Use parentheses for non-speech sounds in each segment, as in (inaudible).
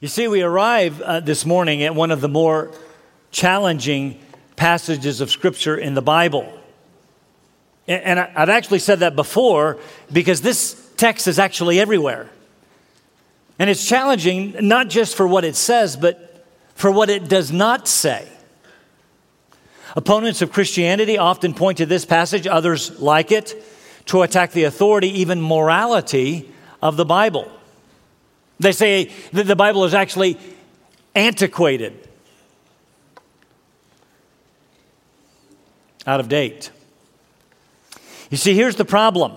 You see, we arrive uh, this morning at one of the more challenging passages of Scripture in the Bible. And I've actually said that before because this text is actually everywhere. And it's challenging not just for what it says, but for what it does not say. Opponents of Christianity often point to this passage, others like it, to attack the authority, even morality of the Bible. They say that the Bible is actually antiquated, out of date. You see, here's the problem.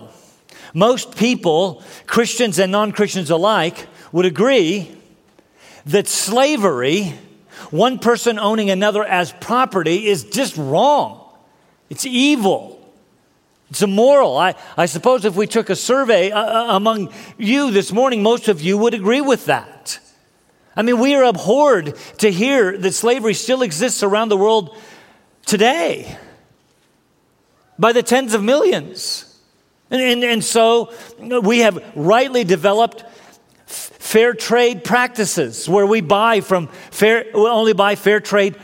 Most people, Christians and non Christians alike, would agree that slavery, one person owning another as property, is just wrong. It's evil. It's immoral. I, I suppose if we took a survey uh, uh, among you this morning, most of you would agree with that. I mean, we are abhorred to hear that slavery still exists around the world today by the tens of millions. And, and, and so we have rightly developed fair trade practices where we buy from fair, we only buy fair trade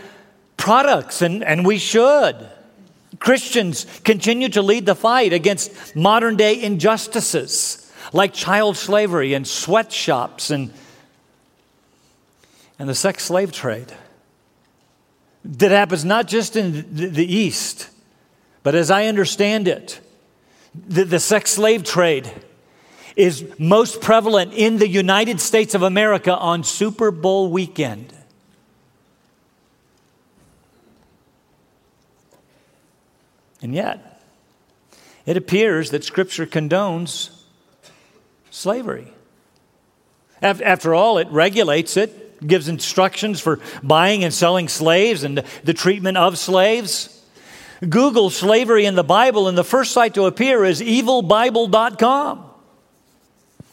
products, and, and we should. Christians continue to lead the fight against modern day injustices like child slavery and sweatshops and, and the sex slave trade that happens not just in the East, but as I understand it, the, the sex slave trade is most prevalent in the United States of America on Super Bowl weekend. And yet, it appears that Scripture condones slavery. After all, it regulates it, gives instructions for buying and selling slaves and the treatment of slaves. Google slavery in the Bible, and the first site to appear is evilbible.com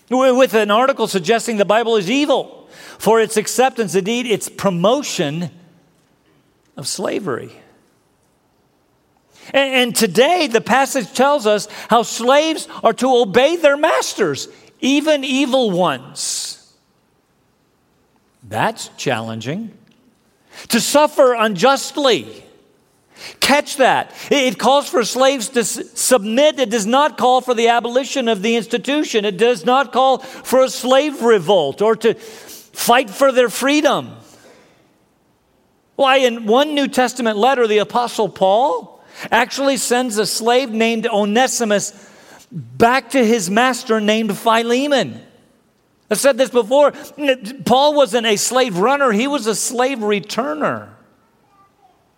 with an article suggesting the Bible is evil for its acceptance, indeed, its promotion of slavery. And, today, the passage tells us how slaves are to obey their masters, even evil ones. That's challenging. To suffer unjustly. Catch that. It calls for slaves to submit. It does not call for the abolition of the institution. It does not call for a slave revolt or to fight for their freedom. Why, in one New Testament letter, the Apostle Paul actually sends a slave named Onesimus back to his master named Philemon. I've said this before. Paul wasn't a slave runner, he was a slave returner.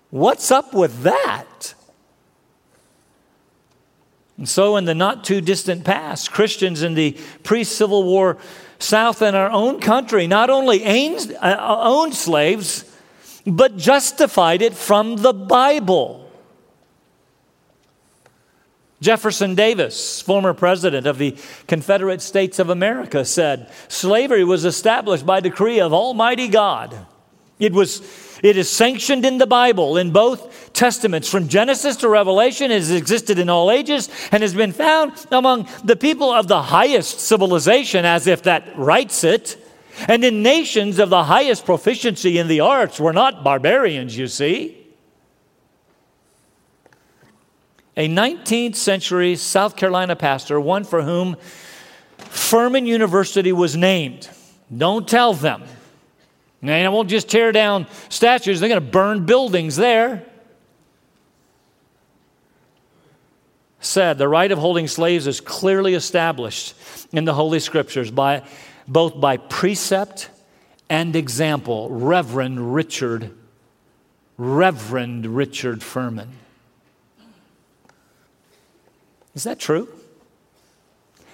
What's up with that? And so, in the not too distant past, Christians in the pre Civil War South in our own country not only uh, owned slaves, but justified it from the Bible. Jefferson Davis, former president of the Confederate States of America, said slavery was established by decree of Almighty God. It was it is sanctioned in the Bible in both testaments from Genesis to Revelation. It has existed in all ages and has been found among the people of the highest civilization, as if that writes it, and in nations of the highest proficiency in the arts. We're not barbarians, you see. A 19th century South Carolina pastor, one for whom Furman University was named. Don't tell them. And I won't just tear down statues, they're going to burn buildings there. Said the right of holding slaves is clearly established in the Holy Scriptures by both by precept and example. Reverend Richard, Reverend Richard Furman. Is that true?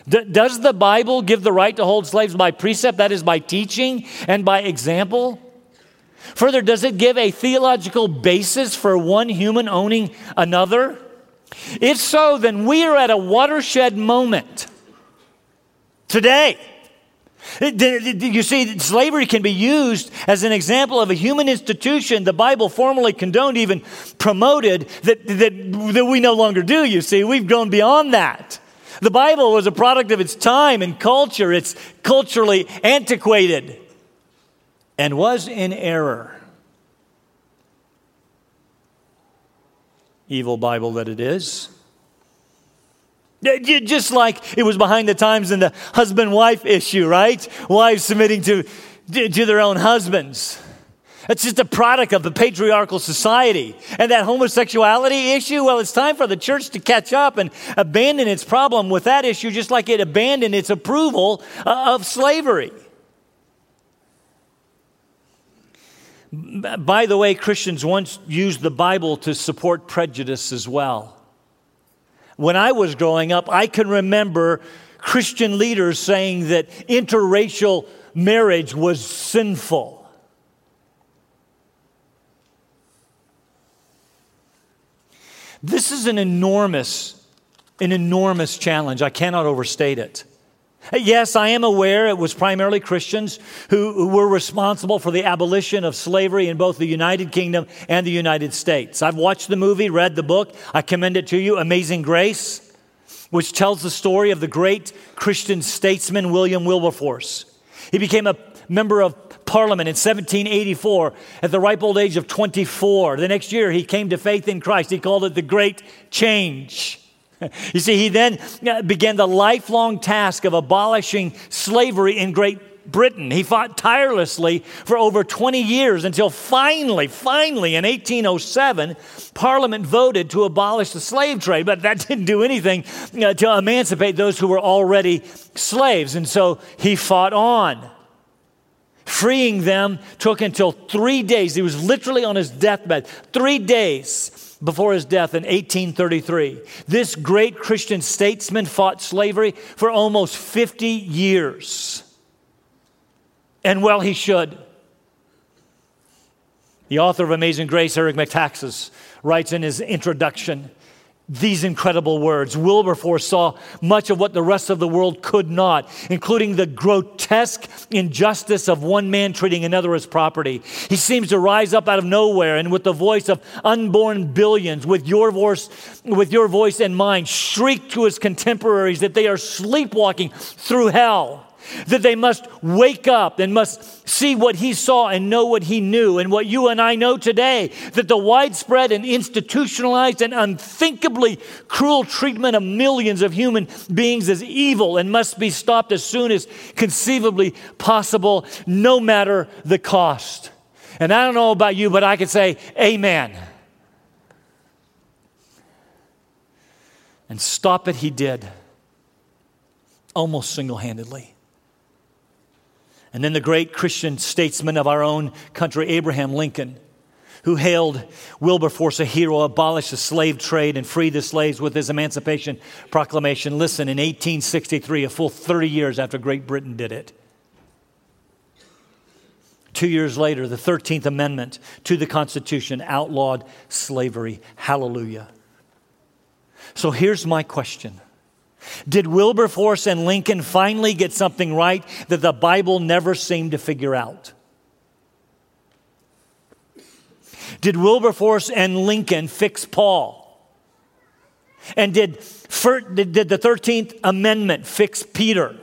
D- does the Bible give the right to hold slaves by precept, that is, by teaching and by example? Further, does it give a theological basis for one human owning another? If so, then we are at a watershed moment today. You see, slavery can be used as an example of a human institution the Bible formally condoned, even promoted, that, that, that we no longer do, you see. We've gone beyond that. The Bible was a product of its time and culture, it's culturally antiquated. and was in error. Evil Bible that it is. Just like it was behind the times in the husband wife issue, right? Wives submitting to, to their own husbands. That's just a product of the patriarchal society. And that homosexuality issue, well, it's time for the church to catch up and abandon its problem with that issue, just like it abandoned its approval uh, of slavery. By the way, Christians once used the Bible to support prejudice as well. When I was growing up, I can remember Christian leaders saying that interracial marriage was sinful. This is an enormous, an enormous challenge. I cannot overstate it. Yes, I am aware it was primarily Christians who, who, were responsible for the abolition of slavery in both the United Kingdom and the United States. I've watched the movie, read the book. I commend it to you Amazing Grace, which tells the story of the great Christian statesman William Wilberforce. He became a member of Parliament in 1784 at the ripe old age of 24. The next year, he came to faith in Christ. He called it the Great Change. (laughs) You see, he then uh, began the lifelong task of abolishing slavery in Great Britain. He fought tirelessly for over 20 years until finally, finally, in 1807, Parliament voted to abolish the slave trade, but that (laughs) didn't do anything uh, to emancipate those who were already slaves. And so he fought on. Freeing them took until three days. He was literally on his deathbed, three days before his death in 1833. This great Christian statesman fought slavery for almost 50 years. And well, he should. The author of Amazing Grace, Eric Metaxas, writes in his introduction these incredible words. Wilberforce saw much of what the rest of the world could not, including the grotesque injustice of one man treating another as property. He seems to rise up out of nowhere and with the voice of unborn billions, with your voice, with your voice and mine, shriek to his contemporaries that they are sleepwalking through hell that they must wake up and must see what he saw and know what he knew, and what you and I know today that the widespread and institutionalized and unthinkably cruel treatment of millions of human beings is evil and must be stopped as soon as conceivably possible, no matter the cost. And I don't know about you, but I could say, Amen. And stop it, he did, almost single handedly. And then the great Christian statesman of our own country, Abraham Lincoln, who hailed Wilberforce a hero, abolished the slave trade, and freed the slaves with his Emancipation Proclamation. Listen, in 1863, a full 30 years after Great Britain did it, two years later, the 13th Amendment to the Constitution outlawed slavery. Hallelujah. So here's my question did Wilberforce and Lincoln finally get something right that the Bible never seemed to figure out? Did Wilberforce and Lincoln fix Paul? And did, did the 13th Amendment fix Peter?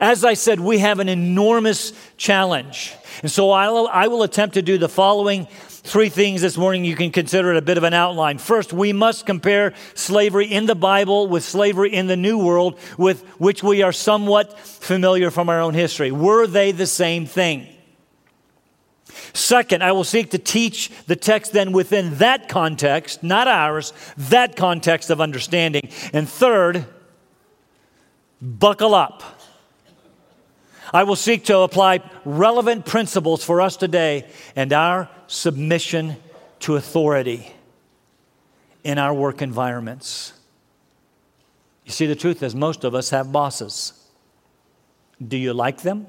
As I said, we have an enormous challenge. And so I'll, I will attempt to do the following three things this morning you can consider it a bit of an outline. First, we must compare slavery in the Bible with slavery in the New World, with which we are somewhat familiar from our own history. Were they the same thing? Second, I will seek to teach the text then within that context, not ours, that context of understanding. And third, buckle up. I will seek to apply relevant principles for us today and our submission to authority in our work environments. You see, the truth is, most of us have bosses. Do you like them?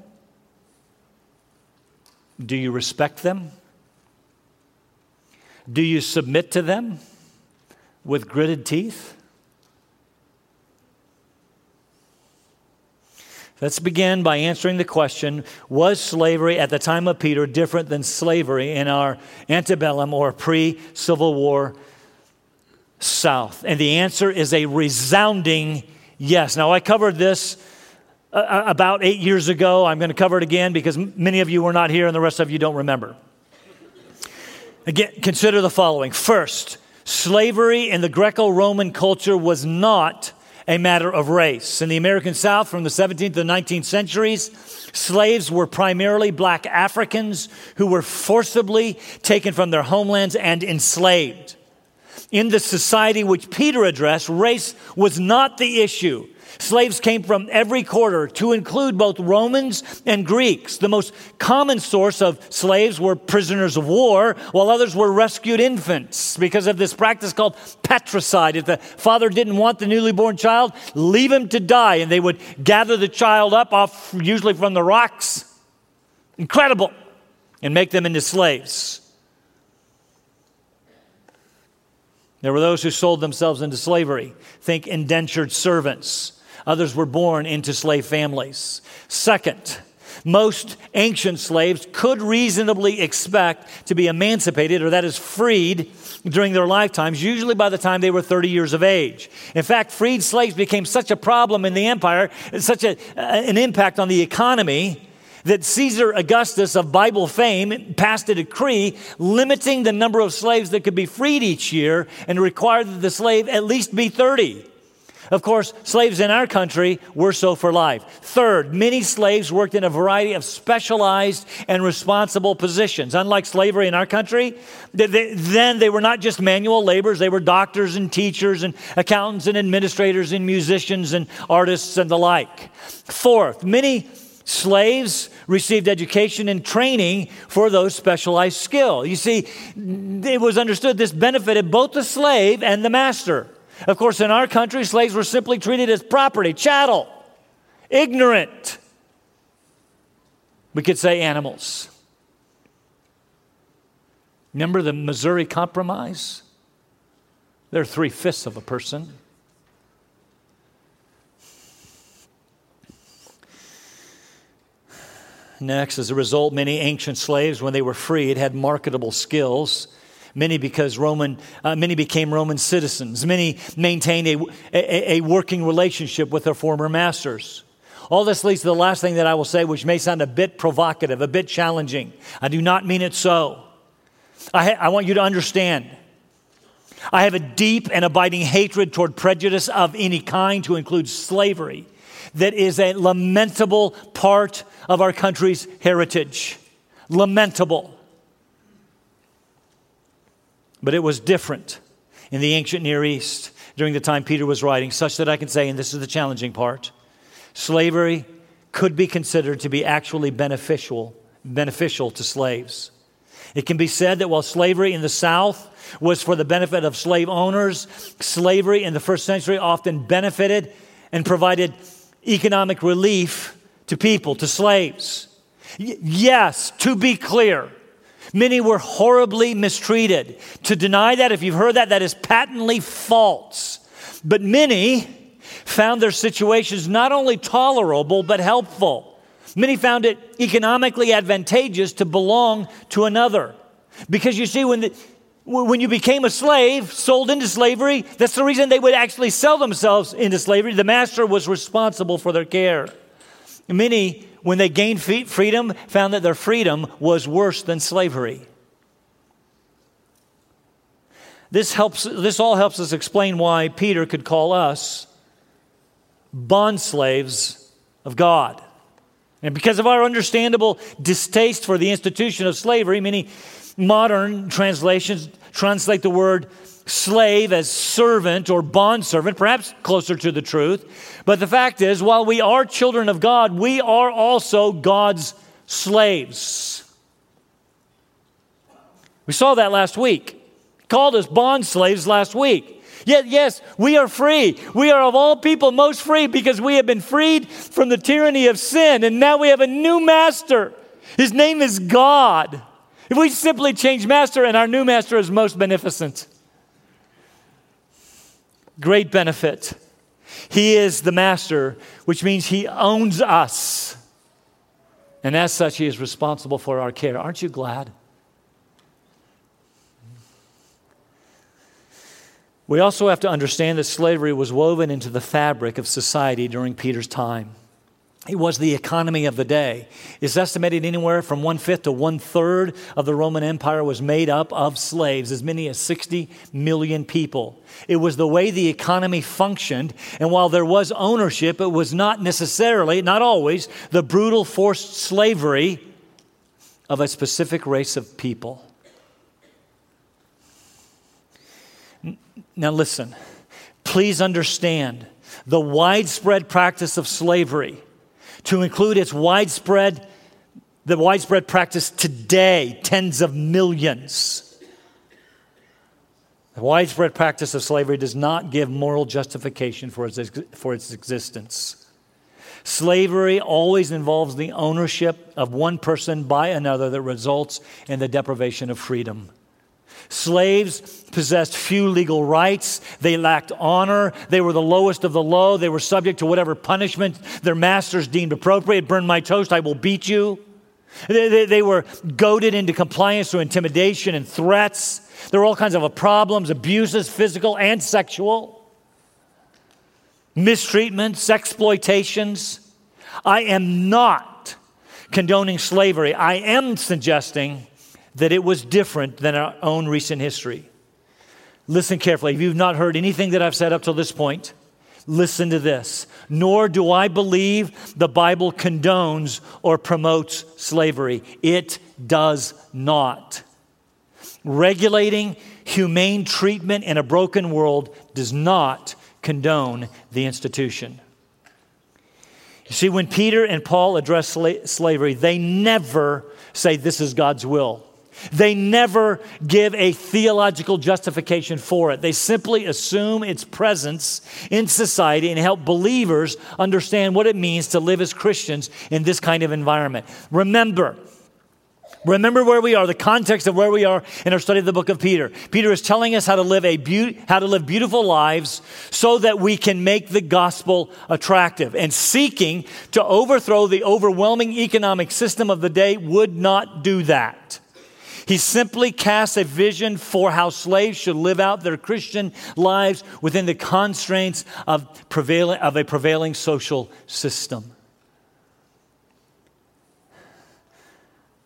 Do you respect them? Do you submit to them with gritted teeth? Let's begin by answering the question Was slavery at the time of Peter different than slavery in our antebellum or pre Civil War South? And the answer is a resounding yes. Now, I covered this uh, about eight years ago. I'm going to cover it again because many of you were not here and the rest of you don't remember. Again, consider the following. First, slavery in the Greco Roman culture was not a matter of race. In the American South from the 17th to the 19th centuries, slaves were primarily black Africans who were forcibly taken from their homelands and enslaved. In the society which Peter addressed, race was not the issue. Slaves came from every quarter to include both Romans and Greeks. The most common source of slaves were prisoners of war, while others were rescued infants because of this practice called patricide. If the father didn't want the newly born child, leave him to die, and they would gather the child up off, usually from the rocks. Incredible. And make them into slaves. There were those who sold themselves into slavery. Think indentured servants. Others were born into slave families. Second, most ancient slaves could reasonably expect to be emancipated, or that is freed, during their lifetimes, usually by the time they were 30 years of age. In fact, freed slaves became such a problem in the empire, such a, an impact on the economy, that Caesar Augustus of Bible fame passed a decree limiting the number of slaves that could be freed each year and required that the slave at least be 30. Of course, slaves in our country were so for life. Third, many slaves worked in a variety of specialized and responsible positions. Unlike slavery in our country, they, then they were not just manual laborers, they were doctors and teachers and accountants and administrators and musicians and artists and the like. Fourth, many slaves received education and training for those specialized skills. You see, it was understood this benefited both the slave and the master. Of course, in our country, slaves were simply treated as property, chattel, ignorant. We could say animals. Remember the Missouri Compromise? They're three fifths of a person. Next, as a result, many ancient slaves, when they were freed, had marketable skills Many because Roman, uh, many became Roman citizens. Many maintained a, a, a working relationship with their former masters. All this leads to the last thing that I will say, which may sound a bit provocative, a bit challenging. I do not mean it so. I, ha- I want you to understand. I have a deep and abiding hatred toward prejudice of any kind, to include slavery, that is a lamentable part of our country's heritage. Lamentable. But it was different in the ancient Near East during the time Peter was writing, such that I can say, and this is the challenging part slavery could be considered to be actually beneficial, beneficial to slaves. It can be said that while slavery in the South was for the benefit of slave owners, slavery in the first century often benefited and provided economic relief to people, to slaves. Y- yes, to be clear, Many were horribly mistreated. To deny that, if you've heard that, that is patently false. But many found their situations not only tolerable, but helpful. Many found it economically advantageous to belong to another. Because you see, when, the, when you became a slave, sold into slavery, that's the reason they would actually sell themselves into slavery. The master was responsible for their care. Many when they gained freedom, found that their freedom was worse than slavery. This, helps, this all helps us explain why Peter could call us bond slaves of God. And because of our understandable distaste for the institution of slavery, many modern translations translate the word slave as servant or bondservant, perhaps closer to the truth. But the fact is, while we are children of God, we are also God's slaves. We saw that last week. He called us bond slaves last week. Yet, yes, we are free. We are of all people most free because we have been freed from the tyranny of sin, and now we have a new master. His name is God. If we simply change master, and our new master is most beneficent great benefit. He is the master, which means he owns us. And as such, he is responsible for our care. Aren't you glad? We also have to understand that slavery was woven into the fabric of society during Peter's time. It was the economy of the day. It's estimated anywhere from one fifth to one third of the Roman Empire was made up of slaves, as many as 60 million people. It was the way the economy functioned, and while there was ownership, it was not necessarily, not always, the brutal forced slavery of a specific race of people. Now, listen, please understand the widespread practice of slavery to include its widespread, the widespread practice today, tens of millions. The widespread practice of slavery does not give moral justification for its, for its existence. Slavery always involves the ownership of one person by another that results in the deprivation of freedom. Slaves possessed few legal rights. They lacked honor. They were the lowest of the low. They were subject to whatever punishment their masters deemed appropriate. Burn my toast, I will beat you. They, they, they were goaded into compliance through intimidation and threats. There were all kinds of problems, abuses, physical and sexual, mistreatments, exploitations. I am not condoning slavery. I am suggesting that it was different than our own recent history. Listen carefully. If you've not heard anything that I've said up till this point, listen to this. Nor do I believe the Bible condones or promotes slavery. It does not. Regulating humane treatment in a broken world does not condone the institution. You see, when Peter and Paul address sla- slavery, they never say this is God's will. They never give a theological justification for it. They simply assume its presence in society and help believers understand what it means to live as Christians in this kind of environment. Remember, Remember where we are, the context of where we are in our study of the book of Peter. Peter is telling us how to live a be- how to live beautiful lives so that we can make the gospel attractive. And seeking to overthrow the overwhelming economic system of the day would not do that. He simply casts a vision for how slaves should live out their Christian lives within the constraints of, prevailing, of a prevailing social system.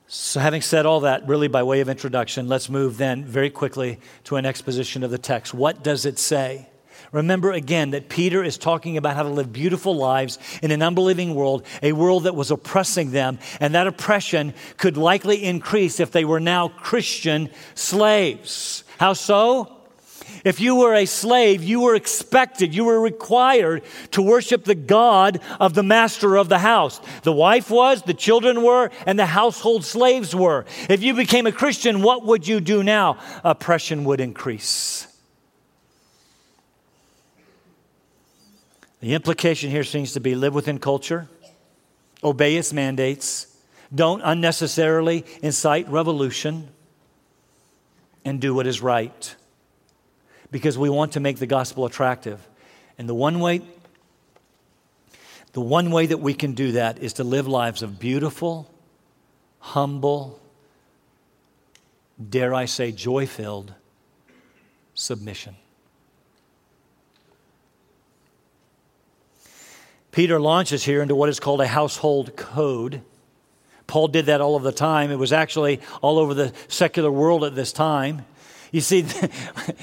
So, having said all that, really by way of introduction, let's move then very quickly to an exposition of the text. What does it say? Remember again that Peter is talking about how to live beautiful lives in an unbelieving world, a world that was oppressing them, and that oppression could likely increase if they were now Christian slaves. How so? If you were a slave, you were expected, you were required to worship the God of the master of the house. The wife was, the children were, and the household slaves were. If you became a Christian, what would you do now? Oppression would increase. The implication here seems to be live within culture, obey its mandates, don't unnecessarily incite revolution, and do what is right. Because we want to make the gospel attractive. And the one way the one way that we can do that is to live lives of beautiful, humble, dare I say, joy filled submission. Peter launches here into what is called a household code. Paul did that all of the time. It was actually all over the secular world at this time. You see, (laughs)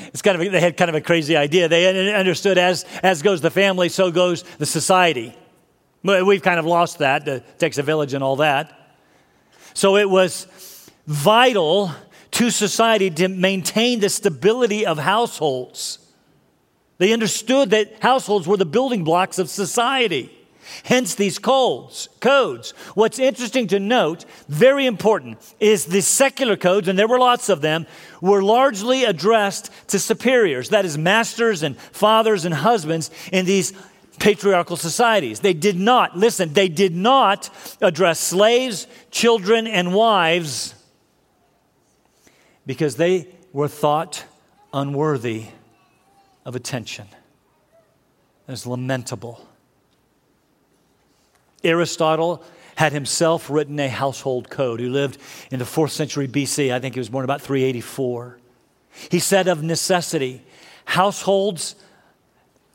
it's kind of a, they had kind of a crazy idea. They understood as, as goes the family, so goes the society. We've kind of lost that. It takes a village and all that. So it was vital to society to maintain the stability of households. They understood that households were the building blocks of society. Hence these codes, codes. What's interesting to note, very important, is the secular codes, and there were lots of them, were largely addressed to superiors, that is, masters and fathers and husbands in these patriarchal societies. They did not, listen, they did not address slaves, children, and wives because they were thought unworthy of attention. It's lamentable. Aristotle had himself written a household code, who lived in the fourth century BC. I think he was born about 384. He said, of necessity, households,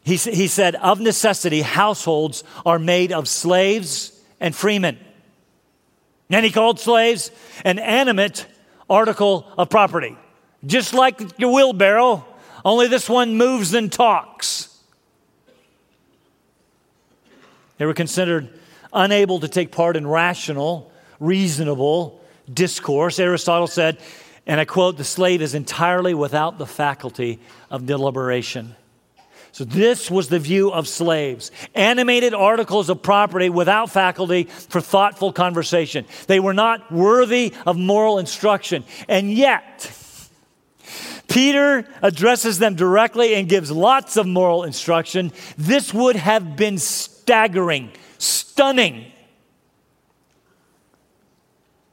he, he said, of necessity, households are made of slaves and freemen. And he called slaves an animate article of property. Just like your wheelbarrow, only this one moves and talks. They were considered unable to take part in rational, reasonable discourse. Aristotle said, and I quote, the slave is entirely without the faculty of deliberation. So, this was the view of slaves animated articles of property without faculty for thoughtful conversation. They were not worthy of moral instruction. And yet, Peter addresses them directly and gives lots of moral instruction. This would have been staggering, stunning.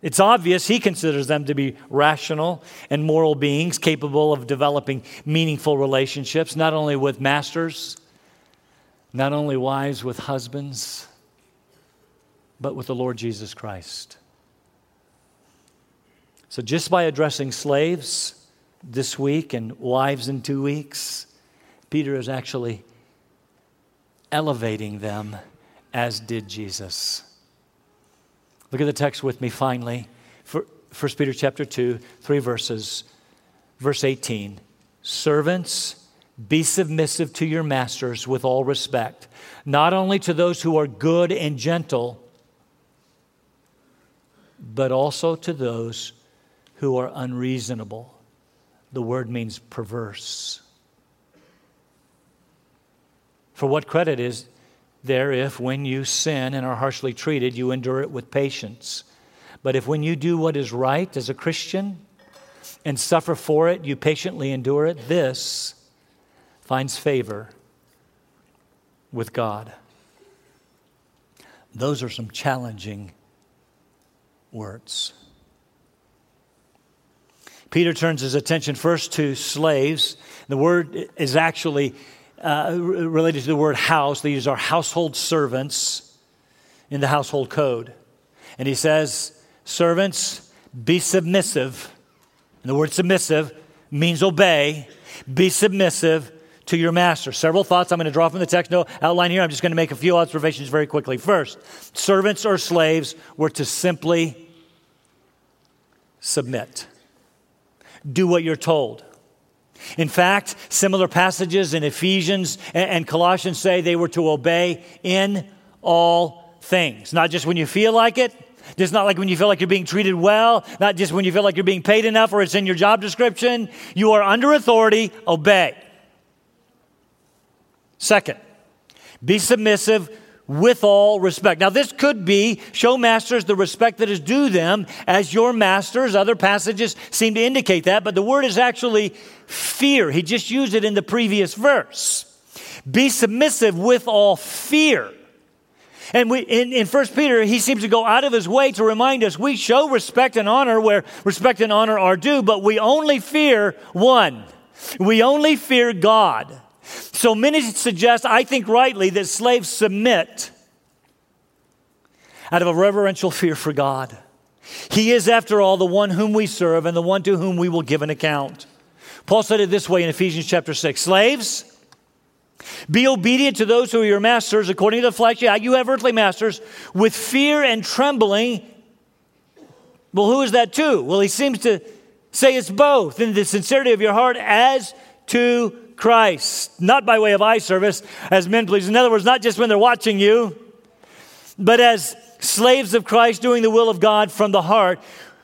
It's obvious he considers them to be rational and moral beings capable of developing meaningful relationships, not only with masters, not only wives with husbands, but with the Lord Jesus Christ. So, just by addressing slaves this week and wives in two weeks, Peter is actually elevating them as did Jesus. Look at the text with me finally. For 1 Peter chapter 2, three verses. Verse 18 Servants, be submissive to your masters with all respect, not only to those who are good and gentle, but also to those who are unreasonable. The word means perverse. For what credit is there if, when you sin and are harshly treated, you endure it with patience. But if, when you do what is right as a Christian and suffer for it, you patiently endure it, this finds favor with God. Those are some challenging words. Peter turns his attention first to slaves. The word is actually uh, related to the word house. These are household servants in the household code. And he says, Servants, be submissive. And the word submissive means obey. Be submissive to your master. Several thoughts I'm going to draw from the text. No outline here. I'm just going to make a few observations very quickly. First, servants or slaves were to simply submit, do what you're told. In fact, similar passages in Ephesians and Colossians say they were to obey in all things, not just when you feel like it, just not like when you feel like you're being treated well, not just when you feel like you're being paid enough or it's in your job description. You are under authority, obey. Second, be submissive with all respect. Now, this could be show masters the respect that is due them as your masters. Other passages seem to indicate that, but the word is actually fear. He just used it in the previous verse. Be submissive with all fear. And we, in, in 1 Peter, he seems to go out of his way to remind us we show respect and honor where respect and honor are due, but we only fear one. We only fear God. So many suggest, I think rightly, that slaves submit out of a reverential fear for God. He is, after all, the one whom we serve and the one to whom we will give an account. Paul said it this way in Ephesians chapter 6 Slaves, be obedient to those who are your masters according to the flesh. Yeah, you have earthly masters with fear and trembling. Well, who is that to? Well, he seems to say it's both in the sincerity of your heart as to Christ, not by way of eye service as men please. In other words, not just when they're watching you, but as slaves of Christ doing the will of God from the heart,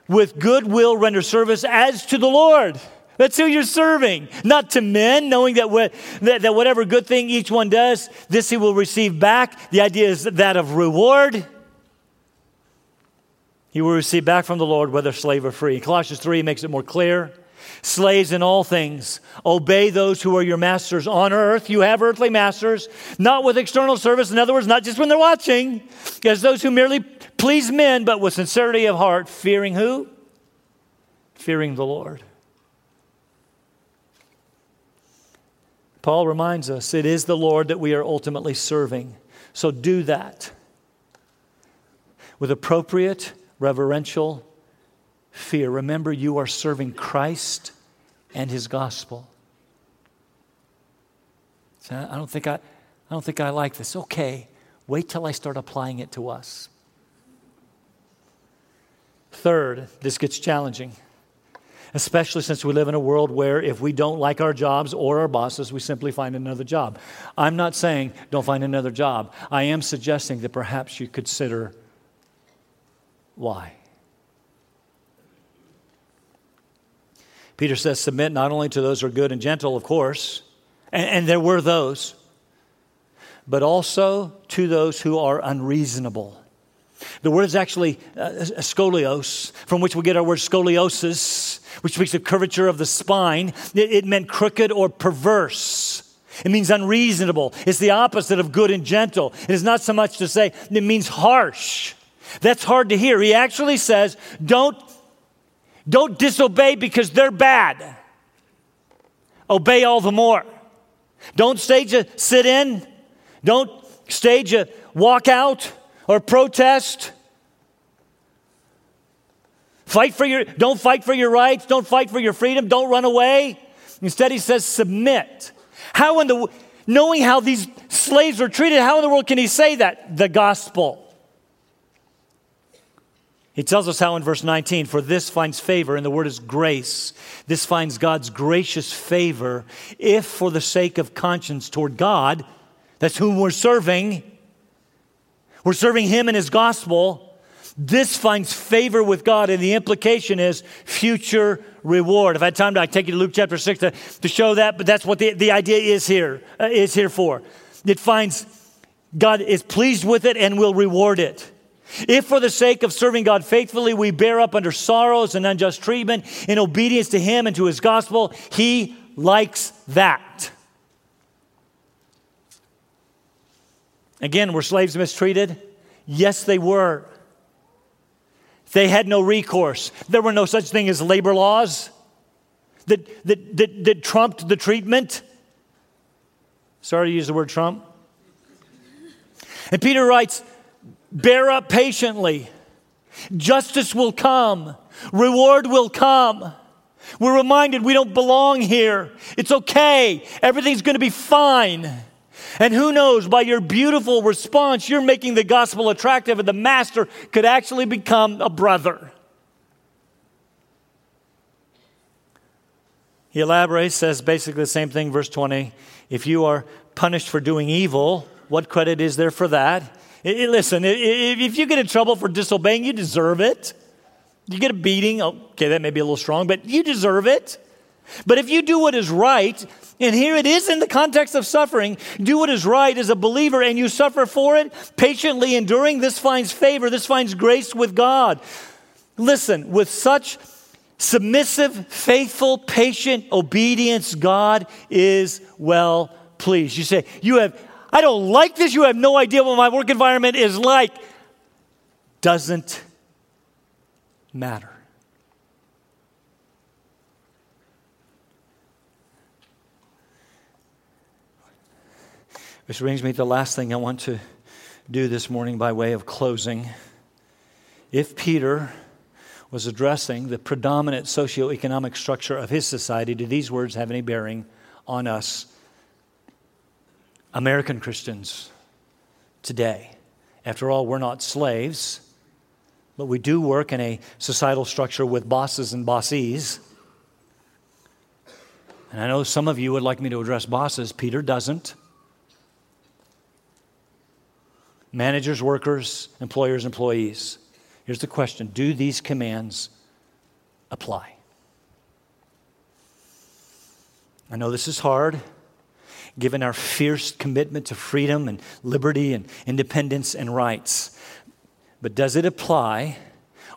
with good will render service as to the Lord. That's who you're serving, not to men, knowing that, what, that, that whatever good thing each one does, this he will receive back. The idea is that of reward. He will receive back from the Lord, whether slave or free. Colossians 3 makes it more clear. Slaves in all things, obey those who are your masters on earth. You have earthly masters, not with external service. In other words, not just when they're watching, as those who merely please men, but with sincerity of heart, fearing who? Fearing the Lord. Paul reminds us it is the Lord that we are ultimately serving. So do that with appropriate reverential fear. Remember, you are serving Christ and his gospel. So I don't think I, I don't think I like this. Okay, wait till I start applying it to us. Third, this gets challenging, especially since we live in a world where if we don't like our jobs or our bosses, we simply find another job. I'm not saying don't find another job. I am suggesting that perhaps you consider why. Peter says, Submit not only to those who are good and gentle, of course, and, and there were those, but also to those who are unreasonable. The word is actually uh, scolios, from which we get our word scoliosis, which speaks of curvature of the spine. It, it meant crooked or perverse. It means unreasonable. It's the opposite of good and gentle. It is not so much to say it means harsh. That's hard to hear. He actually says, don't, don't disobey because they're bad. Obey all the more. Don't stage a sit in. Don't stage a walk out or protest. Fight for your, don't fight for your rights. Don't fight for your freedom. Don't run away. Instead, he says, submit. How in the, knowing how these slaves were treated, how in the world can he say that? The gospel. He tells us how in verse 19, for this finds favor, and the word is grace. This finds God's gracious favor if, for the sake of conscience toward God, that's whom we're serving, we're serving Him and His gospel. This finds favor with God, and the implication is future reward. If I had time, I'd take you to Luke chapter 6 to, to show that, but that's what the, the idea is here, uh, is here for. It finds God is pleased with it and will reward it. If for the sake of serving God faithfully we bear up under sorrows and unjust treatment in obedience to Him and to His gospel, He likes that. Again, were slaves mistreated? Yes, they were. They had no recourse. There were no such thing as labor laws that, that, that, that trumped the treatment. Sorry to use the word Trump. And Peter writes, Bear up patiently. Justice will come, reward will come. We're reminded we don't belong here. It's okay, everything's going to be fine. And who knows, by your beautiful response, you're making the gospel attractive, and the master could actually become a brother. He elaborates, says basically the same thing, verse 20. If you are punished for doing evil, what credit is there for that? Listen, if you get in trouble for disobeying, you deserve it. You get a beating. Okay, that may be a little strong, but you deserve it. But if you do what is right, and here it is in the context of suffering, do what is right as a believer and you suffer for it, patiently enduring, this finds favor, this finds grace with God. Listen, with such submissive, faithful, patient obedience, God is well pleased. You say, You have I don't like this. You have no idea what my work environment is like. Doesn't matter. Which brings me to the last thing I want to do this morning by way of closing. If Peter was addressing the predominant socioeconomic structure of his society, do these words have any bearing on us American Christians today. After all, we're not slaves, but we do work in a societal structure with bosses and bossees. And I know some of you would like me to address bosses. Peter doesn't. Managers, workers, employers, employees. Here's the question Do these commands apply? I know this is hard given our fierce commitment to freedom and liberty and independence and rights. But does it apply,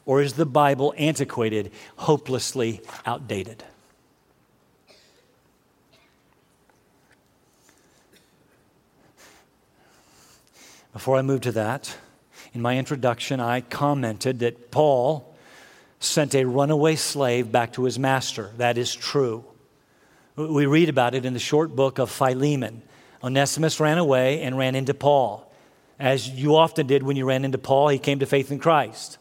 or is the Bible antiquated, hopelessly outdated? Before I move to that, in my introduction, I commented that Paul sent a runaway slave back to his master. That is true. We read about it in the short book of Philemon. Onesimus ran away and ran into Paul. As you often did when you ran into Paul, he came to faith in Christ.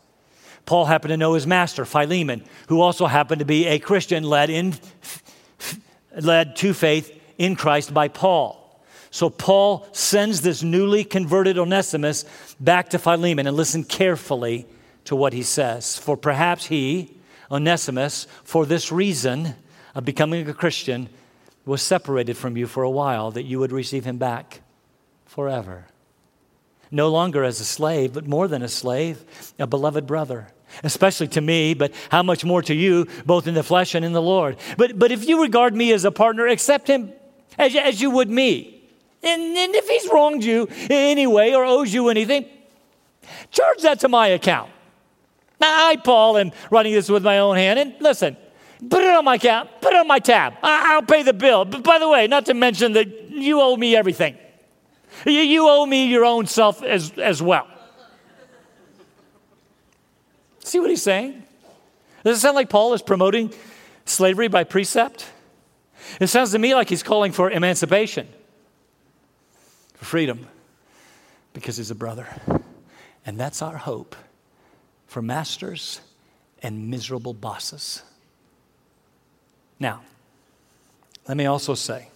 Paul happened to know his master, Philemon, who also happened to be a Christian led, in, led to faith in Christ by Paul. So Paul sends this newly converted Onesimus back to Philemon. And listen carefully to what he says. For perhaps he, Onesimus, for this reason of becoming a Christian, was separated from you for a while, that you would receive him back forever. No longer as a slave, but more than a slave, a beloved brother especially to me, but how much more to you, both in the flesh and in the Lord. But, but if you regard me as a partner, accept him as, as you would me. And, and if he's wronged you in any way or owes you anything, charge that to my account. Now, I, Paul, am writing this with my own hand. And listen, put it on my account, put it on my tab. I, will pay the bill. But by the way, not to mention that you owe me everything. You, you owe me your own self as, as well. See what he's saying? Does it sound like Paul is promoting slavery by precept? It sounds to me like he's calling for emancipation, for freedom, because he's a brother. And that's our hope for masters and miserable bosses. Now, let me also say,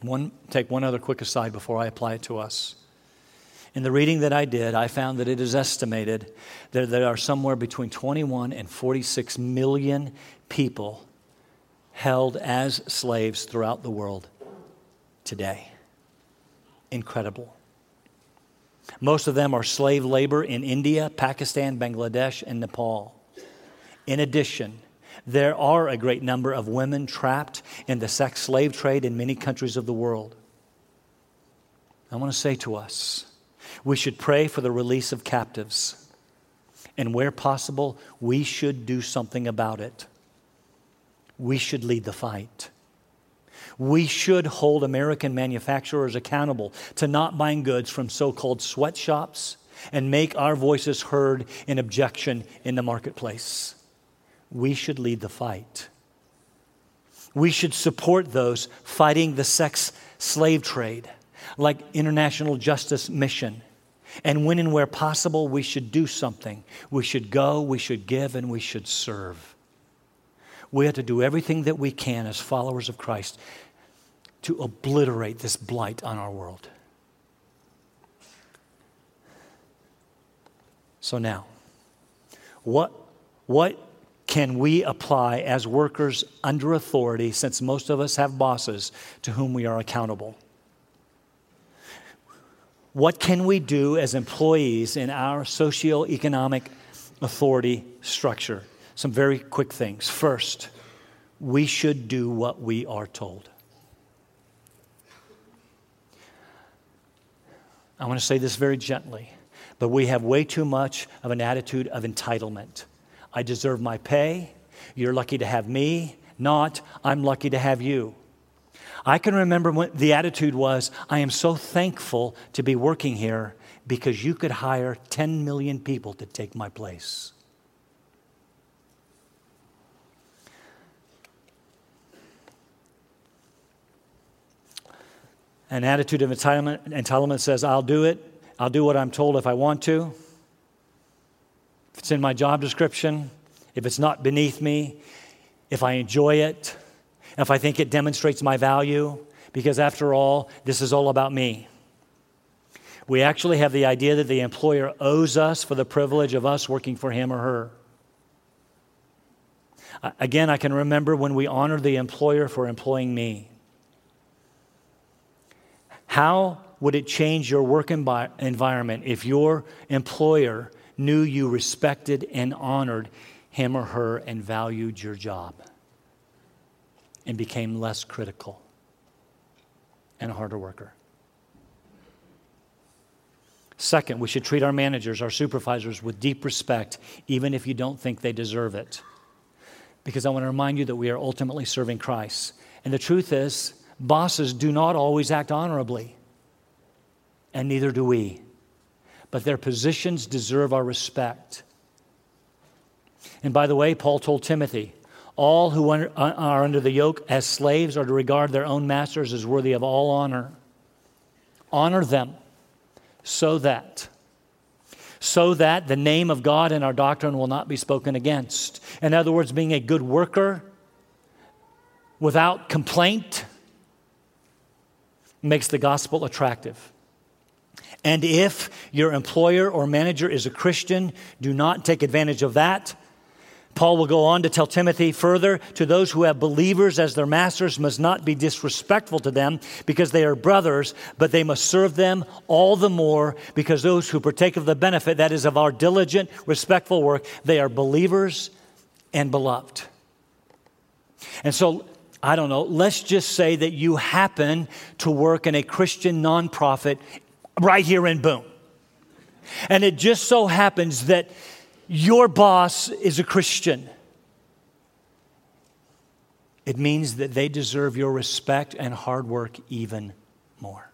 one, take one other quick aside before I apply it to us. In the reading that I did, I found that it is estimated that there are somewhere between 21 and 46 million people held as slaves throughout the world today. Incredible. Most of them are slave labor in India, Pakistan, Bangladesh, and Nepal. In addition, there are a great number of women trapped in the sex slave trade in many countries of the world. I want to say to us, we should pray for the release of captives. And where possible, we should do something about it. We should lead the fight. We should hold American manufacturers accountable to not buying goods from so called sweatshops and make our voices heard in objection in the marketplace. We should lead the fight. We should support those fighting the sex slave trade, like International Justice Mission and when and where possible, we should do something. We should go, we should give, and we should serve. We have to do everything that we can as followers of Christ to obliterate this blight on our world. So now, what, what can we apply as workers under authority, since most of us have bosses to whom we are accountable? What can we do as employees in our socioeconomic authority structure? Some very quick things. First, we should do what we are told. I want to say this very gently, but we have way too much of an attitude of entitlement. I deserve my pay. You're lucky to have me. Not, I'm lucky to have you. I can remember when the attitude was, I am so thankful to be working here because you could hire 10 million people to take my place. An attitude of entitlement, entitlement says, I'll do it. I'll do what I'm told if I want to. It's in my job description, if it's not beneath me, if I enjoy it, if I think it demonstrates my value, because after all, this is all about me. We actually have the idea that the employer owes us for the privilege of us working for him or her. Again, I can remember when we honored the employer for employing me. How would it change your work envi- environment if your employer knew you respected and honored him or her and valued your job? and became less critical and a harder worker. Second, we should treat our managers, our supervisors, with deep respect, even if you don't think they deserve it. Because I want to remind you that we are ultimately serving Christ. And the truth is, bosses do not always act honorably, and neither do we. But their positions deserve our respect. And by the way, Paul told Timothy, all who are under the yoke as slaves are to regard their own masters as worthy of all honor. Honor them so that so that the name of God and our doctrine will not be spoken against. In other words, being a good worker without complaint makes the gospel attractive. And if your employer or manager is a Christian, do not take advantage of that. Paul will go on to tell Timothy further to those who have believers as their masters must not be disrespectful to them because they are brothers, but they must serve them all the more because those who partake of the benefit, that is, of our diligent, respectful work, they are believers and beloved. And so, I don't know, let's just say that you happen to work in a Christian nonprofit right here in Boone. And it just so happens that your boss is a Christian. It means that they deserve your respect and hard work even more.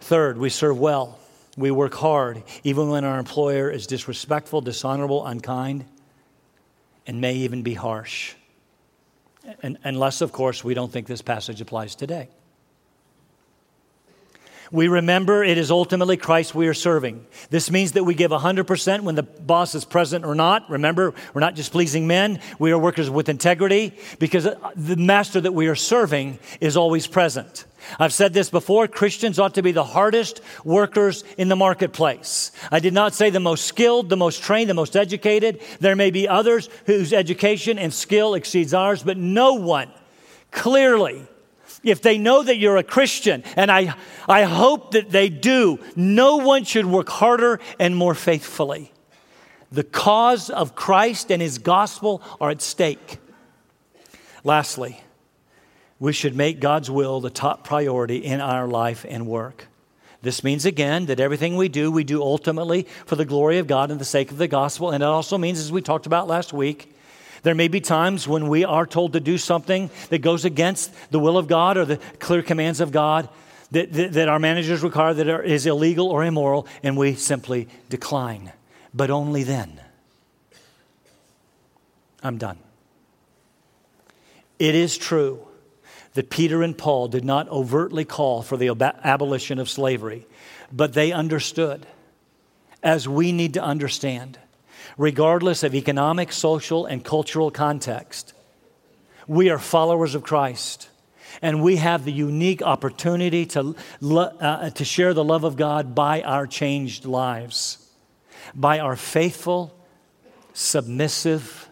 Third, we serve well. We work hard, even when our employer is disrespectful, dishonorable, unkind, and may even be harsh. And, unless, of course, we don't think this passage applies today. We remember it is ultimately Christ we are serving. This means that we give 100% when the boss is present or not. Remember, we're not just pleasing men, we are workers with integrity because uh, the master that we are serving is always present. I've said this before Christians ought to be the hardest workers in the marketplace. I did not say the most skilled, the most trained, the most educated. There may be others whose education and skill exceeds ours, but no one clearly if they know that you're a Christian, and I, I hope that they do, no one should work harder and more faithfully. The cause of Christ and his gospel are at stake. Lastly, we should make God's will the top priority in our life and work. This means, again, that everything we do, we do ultimately for the glory of God and the sake of the gospel. And it also means, as we talked about last week, there may be times when we are told to do something that goes against the will of God or the clear commands of God that, that, that our managers require that are, is illegal or immoral, and we simply decline. But only then. I'm done. It is true that Peter and Paul did not overtly call for the abolition of slavery, but they understood, as we need to understand, regardless of economic, social, and cultural context. We are followers of Christ, and we have the unique opportunity to, uh, to share the love of God by our changed lives, by our faithful, submissive,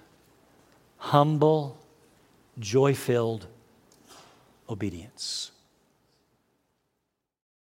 humble, joy filled obedience.